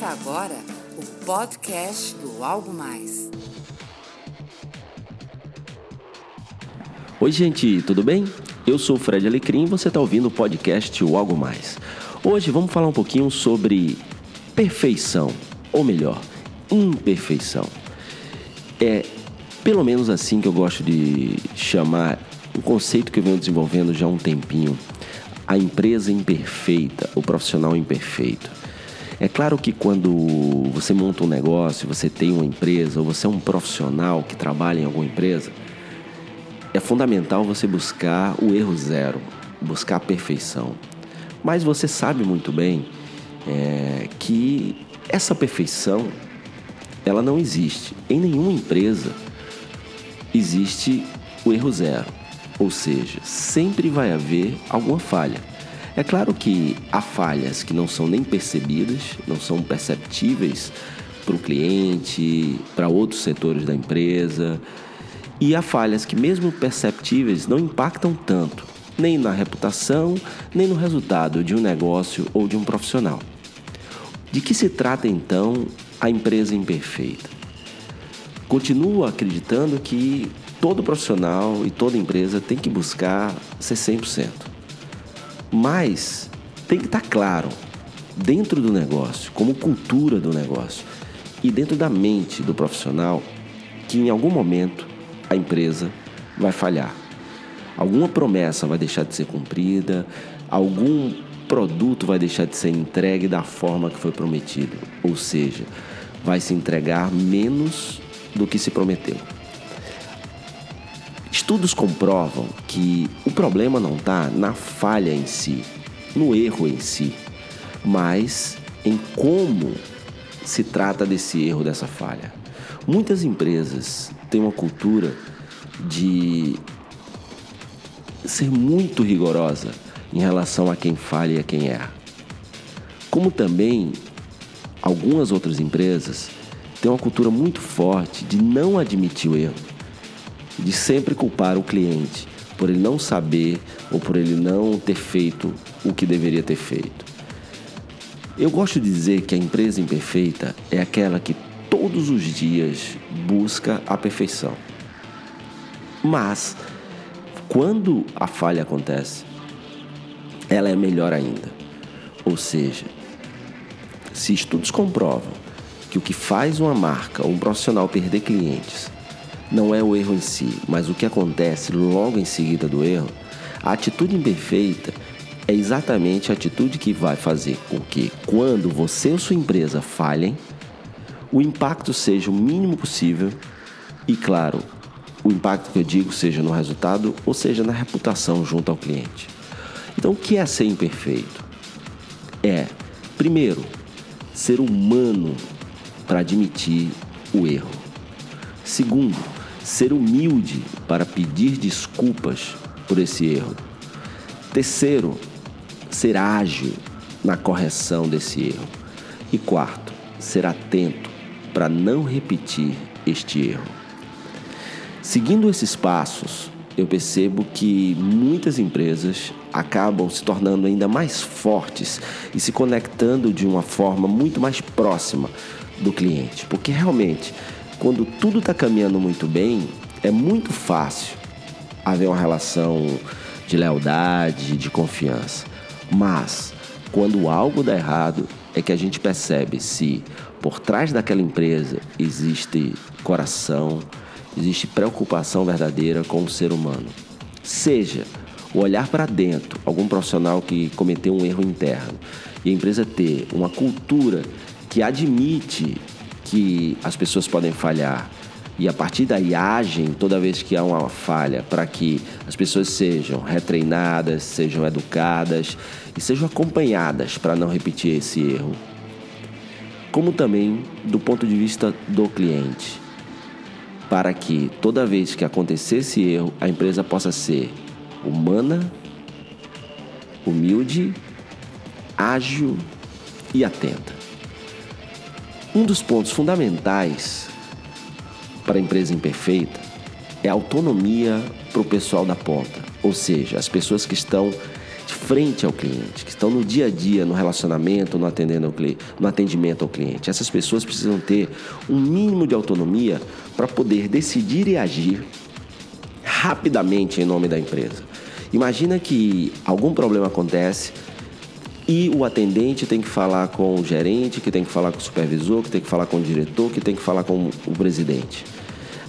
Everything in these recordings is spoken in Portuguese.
Começa agora o podcast do Algo Mais. Oi, gente, tudo bem? Eu sou o Fred Alecrim e você está ouvindo o podcast O Algo Mais. Hoje vamos falar um pouquinho sobre perfeição, ou melhor, imperfeição. É pelo menos assim que eu gosto de chamar um conceito que eu venho desenvolvendo já há um tempinho. A empresa imperfeita, o profissional imperfeito. É claro que quando você monta um negócio, você tem uma empresa, ou você é um profissional que trabalha em alguma empresa, é fundamental você buscar o erro zero, buscar a perfeição. Mas você sabe muito bem é, que essa perfeição ela não existe. Em nenhuma empresa existe o erro zero. Ou seja, sempre vai haver alguma falha. É claro que há falhas que não são nem percebidas, não são perceptíveis para o cliente, para outros setores da empresa. E há falhas que, mesmo perceptíveis, não impactam tanto, nem na reputação, nem no resultado de um negócio ou de um profissional. De que se trata então a empresa imperfeita? Continuo acreditando que todo profissional e toda empresa tem que buscar ser 100%. Mas tem que estar claro dentro do negócio, como cultura do negócio e dentro da mente do profissional que em algum momento a empresa vai falhar. Alguma promessa vai deixar de ser cumprida, algum produto vai deixar de ser entregue da forma que foi prometido, ou seja, vai se entregar menos do que se prometeu. Estudos comprovam que o problema não está na falha em si, no erro em si, mas em como se trata desse erro, dessa falha. Muitas empresas têm uma cultura de ser muito rigorosa em relação a quem falha e a quem erra. Como também algumas outras empresas têm uma cultura muito forte de não admitir o erro de sempre culpar o cliente por ele não saber ou por ele não ter feito o que deveria ter feito. Eu gosto de dizer que a empresa imperfeita é aquela que todos os dias busca a perfeição. Mas, quando a falha acontece, ela é melhor ainda. Ou seja, se estudos comprovam que o que faz uma marca ou um profissional perder clientes não é o erro em si, mas o que acontece logo em seguida do erro, a atitude imperfeita é exatamente a atitude que vai fazer com que, quando você ou sua empresa falhem, o impacto seja o mínimo possível e, claro, o impacto que eu digo seja no resultado ou seja na reputação junto ao cliente. Então, o que é ser imperfeito? É, primeiro, ser humano para admitir o erro. Segundo, ser humilde para pedir desculpas por esse erro. Terceiro, ser ágil na correção desse erro. E quarto, ser atento para não repetir este erro. Seguindo esses passos, eu percebo que muitas empresas acabam se tornando ainda mais fortes e se conectando de uma forma muito mais próxima do cliente, porque realmente quando tudo está caminhando muito bem, é muito fácil haver uma relação de lealdade, de confiança. Mas quando algo dá errado, é que a gente percebe se por trás daquela empresa existe coração, existe preocupação verdadeira com o ser humano. Seja o olhar para dentro, algum profissional que cometeu um erro interno, e a empresa ter uma cultura que admite que as pessoas podem falhar e a partir daí agem toda vez que há uma falha para que as pessoas sejam retreinadas, sejam educadas e sejam acompanhadas para não repetir esse erro. Como também do ponto de vista do cliente, para que toda vez que acontecer esse erro, a empresa possa ser humana, humilde, ágil e atenta. Um dos pontos fundamentais para a empresa imperfeita é a autonomia para o pessoal da ponta, ou seja, as pessoas que estão de frente ao cliente, que estão no dia a dia, no relacionamento, no, atendendo ao no atendimento ao cliente. Essas pessoas precisam ter um mínimo de autonomia para poder decidir e agir rapidamente em nome da empresa. Imagina que algum problema acontece e o atendente tem que falar com o gerente, que tem que falar com o supervisor, que tem que falar com o diretor, que tem que falar com o presidente.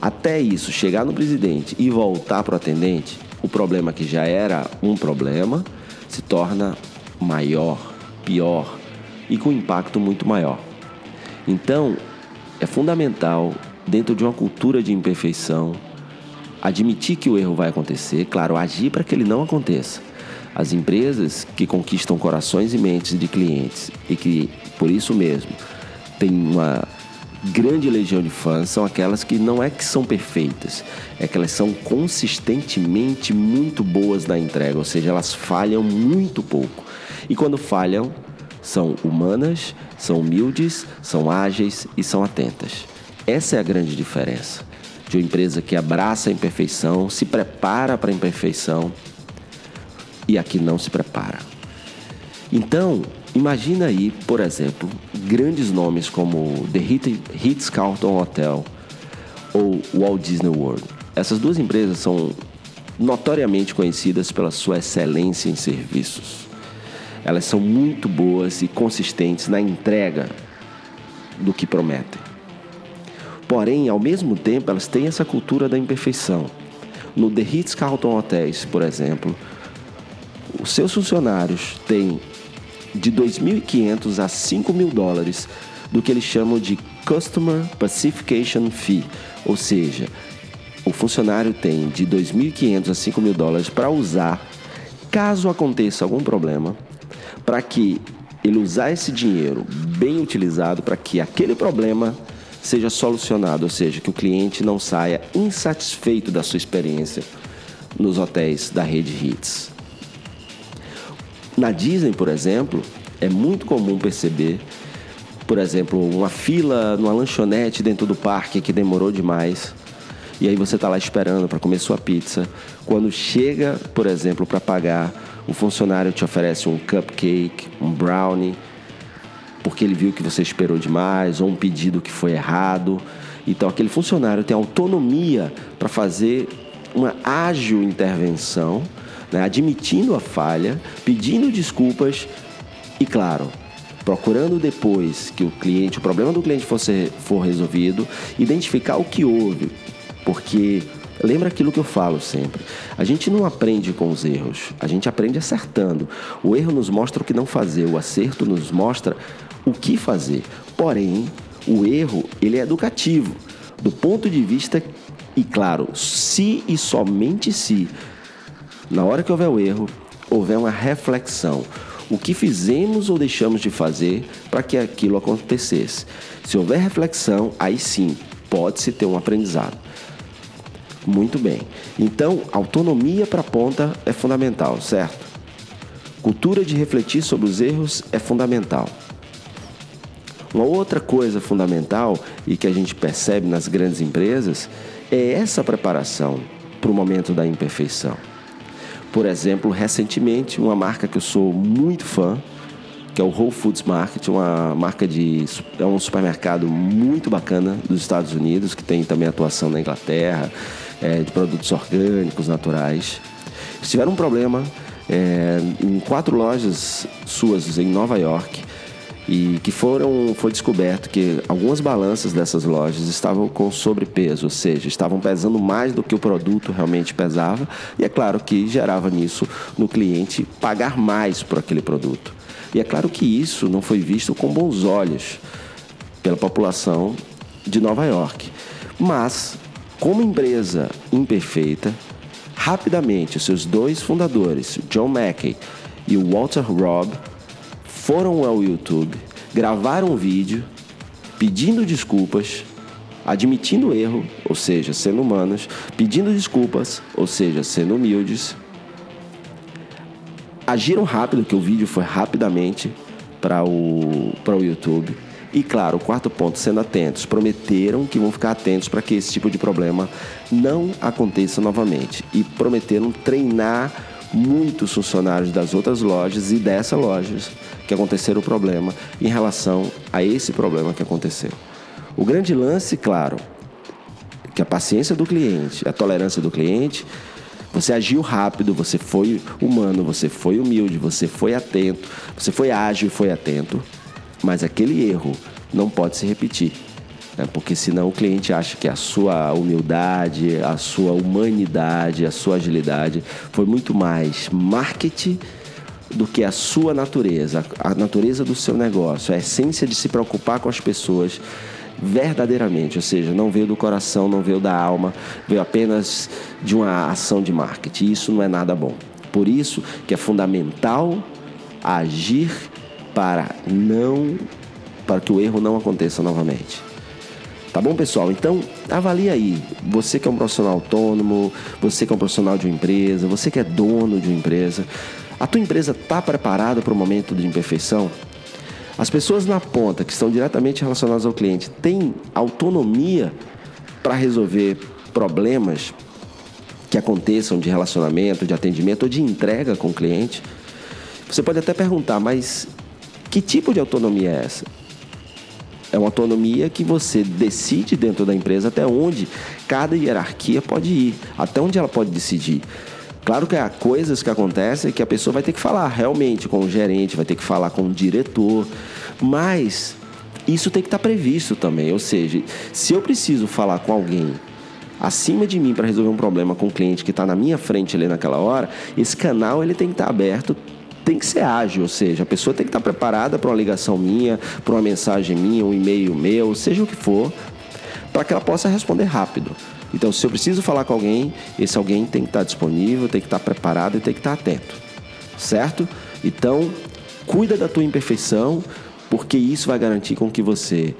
Até isso chegar no presidente e voltar para o atendente, o problema que já era um problema se torna maior, pior e com impacto muito maior. Então, é fundamental, dentro de uma cultura de imperfeição, admitir que o erro vai acontecer, claro, agir para que ele não aconteça. As empresas que conquistam corações e mentes de clientes e que, por isso mesmo, têm uma grande legião de fãs são aquelas que não é que são perfeitas, é que elas são consistentemente muito boas na entrega, ou seja, elas falham muito pouco. E quando falham, são humanas, são humildes, são ágeis e são atentas. Essa é a grande diferença de uma empresa que abraça a imperfeição, se prepara para a imperfeição e a que não se prepara. Então, Imagina aí, por exemplo, grandes nomes como The Ritz-Carlton Hotel ou Walt Disney World. Essas duas empresas são notoriamente conhecidas pela sua excelência em serviços. Elas são muito boas e consistentes na entrega do que prometem. Porém, ao mesmo tempo, elas têm essa cultura da imperfeição. No The Ritz-Carlton Hotels, por exemplo, os seus funcionários têm de 2.500 a 5.000 dólares do que eles chamam de Customer Pacification Fee, ou seja, o funcionário tem de 2.500 a 5.000 dólares para usar caso aconteça algum problema, para que ele usar esse dinheiro bem utilizado para que aquele problema seja solucionado, ou seja, que o cliente não saia insatisfeito da sua experiência nos hotéis da rede Hits. Na Disney, por exemplo, é muito comum perceber, por exemplo, uma fila numa lanchonete dentro do parque que demorou demais. E aí você está lá esperando para comer sua pizza. Quando chega, por exemplo, para pagar, o funcionário te oferece um cupcake, um brownie, porque ele viu que você esperou demais, ou um pedido que foi errado. Então aquele funcionário tem autonomia para fazer uma ágil intervenção né, admitindo a falha, pedindo desculpas e, claro, procurando depois que o cliente, o problema do cliente fosse, for resolvido, identificar o que houve, porque lembra aquilo que eu falo sempre. A gente não aprende com os erros, a gente aprende acertando. O erro nos mostra o que não fazer, o acerto nos mostra o que fazer. Porém, o erro ele é educativo do ponto de vista e claro, se e somente se na hora que houver o erro, houver uma reflexão. O que fizemos ou deixamos de fazer para que aquilo acontecesse? Se houver reflexão, aí sim pode-se ter um aprendizado. Muito bem. Então, autonomia para a ponta é fundamental, certo? Cultura de refletir sobre os erros é fundamental. Uma outra coisa fundamental e que a gente percebe nas grandes empresas é essa preparação para o momento da imperfeição. Por exemplo, recentemente, uma marca que eu sou muito fã, que é o Whole Foods Market, uma marca de é um supermercado muito bacana dos Estados Unidos, que tem também atuação na Inglaterra, é, de produtos orgânicos, naturais. Tiveram um problema é, em quatro lojas suas em Nova York e que foram foi descoberto que algumas balanças dessas lojas estavam com sobrepeso, ou seja, estavam pesando mais do que o produto realmente pesava, e é claro que gerava nisso no cliente pagar mais por aquele produto. E é claro que isso não foi visto com bons olhos pela população de Nova York. Mas, como empresa imperfeita, rapidamente seus dois fundadores, John Mackey e Walter Robb, foram ao YouTube, gravaram um vídeo pedindo desculpas, admitindo erro, ou seja, sendo humanos, pedindo desculpas, ou seja, sendo humildes. Agiram rápido, que o vídeo foi rapidamente para o, o YouTube. E claro, o quarto ponto, sendo atentos, prometeram que vão ficar atentos para que esse tipo de problema não aconteça novamente. E prometeram treinar muitos funcionários das outras lojas e dessa loja que aconteceram o problema em relação a esse problema que aconteceu. O grande lance, claro, que a paciência do cliente, a tolerância do cliente, você agiu rápido, você foi humano, você foi humilde, você foi atento, você foi ágil e foi atento, mas aquele erro não pode se repetir. Né? Porque senão o cliente acha que a sua humildade, a sua humanidade, a sua agilidade foi muito mais marketing do que a sua natureza, a natureza do seu negócio, a essência de se preocupar com as pessoas verdadeiramente, ou seja, não veio do coração, não veio da alma, veio apenas de uma ação de marketing. Isso não é nada bom. Por isso que é fundamental agir para não para que o erro não aconteça novamente. Tá bom, pessoal? Então, avalie aí. Você que é um profissional autônomo, você que é um profissional de uma empresa, você que é dono de uma empresa, a tua empresa está preparada para o momento de imperfeição? As pessoas na ponta que estão diretamente relacionadas ao cliente têm autonomia para resolver problemas que aconteçam de relacionamento, de atendimento ou de entrega com o cliente? Você pode até perguntar, mas que tipo de autonomia é essa? É uma autonomia que você decide dentro da empresa até onde cada hierarquia pode ir, até onde ela pode decidir. Claro que há coisas que acontecem que a pessoa vai ter que falar realmente com o gerente, vai ter que falar com o diretor, mas isso tem que estar previsto também. Ou seja, se eu preciso falar com alguém acima de mim para resolver um problema com um cliente que está na minha frente ali naquela hora, esse canal ele tem que estar aberto tem que ser ágil, ou seja, a pessoa tem que estar preparada para uma ligação minha, para uma mensagem minha, um e-mail meu, seja o que for, para que ela possa responder rápido. Então, se eu preciso falar com alguém, esse alguém tem que estar disponível, tem que estar preparado e tem que estar atento. Certo? Então, cuida da tua imperfeição, porque isso vai garantir com que você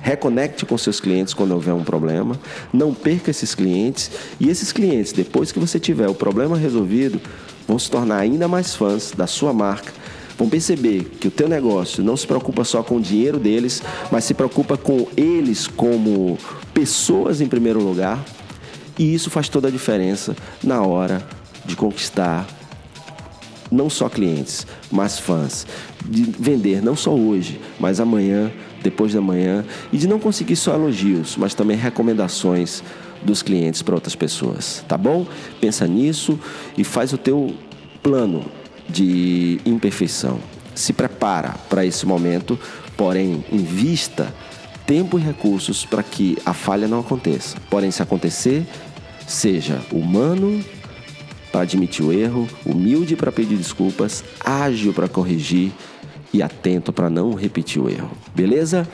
reconecte com seus clientes quando houver um problema, não perca esses clientes e esses clientes, depois que você tiver o problema resolvido, vão se tornar ainda mais fãs da sua marca vão perceber que o teu negócio não se preocupa só com o dinheiro deles, mas se preocupa com eles como pessoas em primeiro lugar. E isso faz toda a diferença na hora de conquistar não só clientes, mas fãs. De vender não só hoje, mas amanhã, depois da manhã. E de não conseguir só elogios, mas também recomendações dos clientes para outras pessoas. Tá bom? Pensa nisso e faz o teu plano de imperfeição. Se prepara para esse momento, porém, invista tempo e recursos para que a falha não aconteça. Porém, se acontecer, seja humano para admitir o erro, humilde para pedir desculpas, ágil para corrigir e atento para não repetir o erro. Beleza?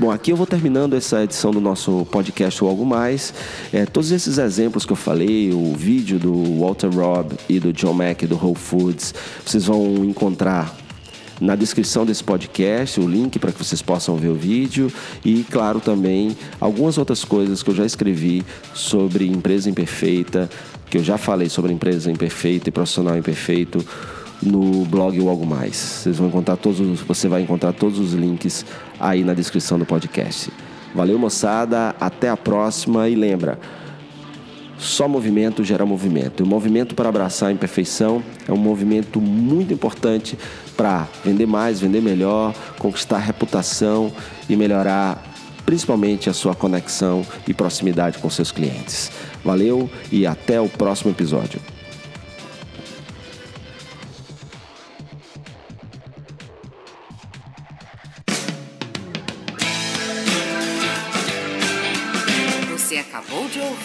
Bom, aqui eu vou terminando essa edição do nosso podcast ou algo mais. É, todos esses exemplos que eu falei, o vídeo do Walter Robb e do John Mack do Whole Foods, vocês vão encontrar na descrição desse podcast o link para que vocês possam ver o vídeo e, claro, também algumas outras coisas que eu já escrevi sobre empresa imperfeita, que eu já falei sobre empresa imperfeita e profissional imperfeito no blog ou algo mais. Vocês vão encontrar todos, você vai encontrar todos os links aí na descrição do podcast. Valeu, moçada, até a próxima e lembra, só movimento gera movimento. E o movimento para abraçar a imperfeição é um movimento muito importante para vender mais, vender melhor, conquistar reputação e melhorar principalmente a sua conexão e proximidade com seus clientes. Valeu e até o próximo episódio.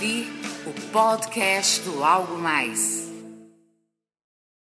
Ouvir o podcast do Algo Mais.